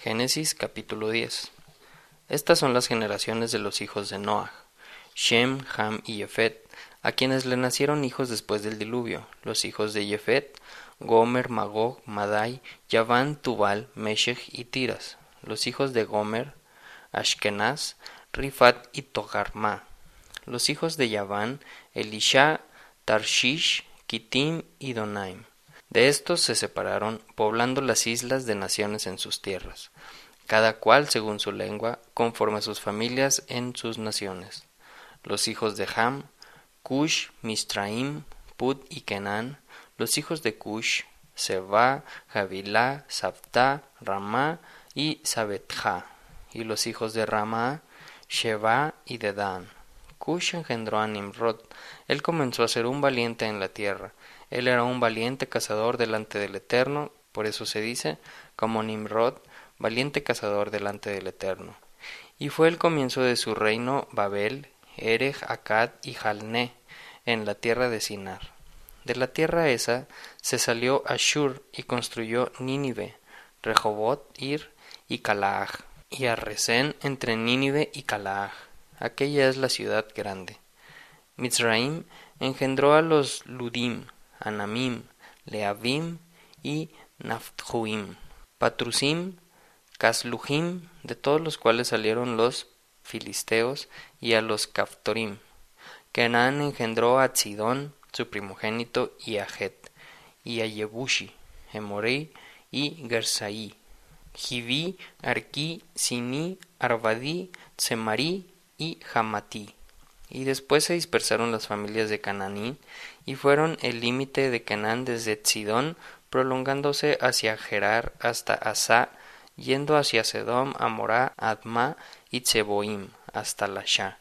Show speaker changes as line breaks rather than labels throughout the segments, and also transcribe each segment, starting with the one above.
Génesis capítulo 10 Estas son las generaciones de los hijos de Noah, Shem, Ham y Jefet, a quienes le nacieron hijos después del diluvio, los hijos de Jefet, Gomer, Magog, Madai, Yaván, Tubal, Meshech y Tiras, los hijos de Gomer, Ashkenaz, Rifat y Togarma, los hijos de Yaván, Elisha, Tarshish, Kitim y Donaim. De estos se separaron, poblando las islas de naciones en sus tierras, cada cual según su lengua, conforme a sus familias en sus naciones. Los hijos de Ham, Cush, Mistraim, Put y Kenan, los hijos de Cush, Seba, Javilá, Sabta, Ramá y Sabetja, y los hijos de Ramá, Sheba y Dedan. Cush engendró a Nimrod. Él comenzó a ser un valiente en la tierra. Él era un valiente cazador delante del Eterno, por eso se dice, como Nimrod, valiente cazador delante del Eterno. Y fue el comienzo de su reino Babel, Erech, Akkad y Jalné, en la tierra de Sinar. De la tierra esa se salió Ashur y construyó Nínive, Rehobot, Ir y Calaaj, y a entre Nínive y Calaaj aquella es la ciudad grande. Mizraim engendró a los Ludim, Anamim, Leavim y Nafthuim, Patrusim, Casluhim, de todos los cuales salieron los filisteos, y a los Caftorim. Kenan engendró a Tzidón, su primogénito, y a Het, y a Yebushi, Emorei y Gersaí, Jiví, Arquí, Sini, Arvadí, Tsemarí y Hamatí. Y después se dispersaron las familias de Cananí, y fueron el límite de Canaán desde Sidón, prolongándose hacia Gerar hasta Asá, yendo hacia Sedom, Amorá, Adma y Tseboim, hasta Lasha.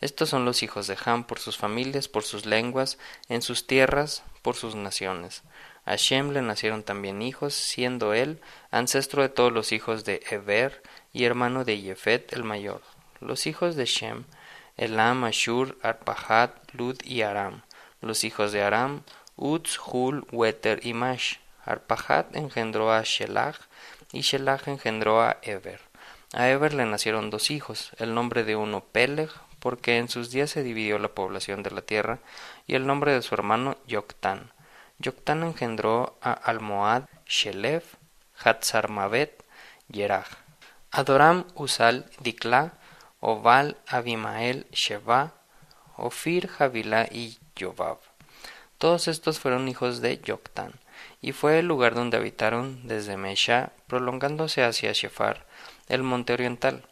Estos son los hijos de Ham por sus familias, por sus lenguas, en sus tierras, por sus naciones. A Shem le nacieron también hijos, siendo él ancestro de todos los hijos de Eber y hermano de Jefet el mayor. Los hijos de Shem, Elam, Ashur, Arpahad, Lud y Aram. Los hijos de Aram, Uz, Hul, Weter y Mash. Arpahad engendró a Shelach y Shelach engendró a Eber. A Eber le nacieron dos hijos, el nombre de uno Peleg, porque en sus días se dividió la población de la tierra, y el nombre de su hermano Yoctán. Yoctán engendró a Almohad, Shelef, Hatzarmavet, Yerach. Adoram, Usal, Dikla, Oval, Abimael, Sheba, Ofir, Javilá y Jobab. Todos estos fueron hijos de Yoctán, y fue el lugar donde habitaron desde Mesha, prolongándose hacia Shefar, el monte oriental.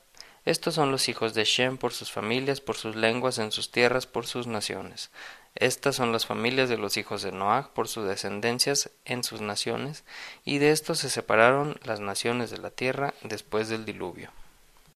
Estos son los hijos de Shem por sus familias, por sus lenguas, en sus tierras, por sus naciones. Estas son las familias de los hijos de Noach por sus descendencias en sus naciones, y de estos se separaron las naciones de la tierra después del diluvio.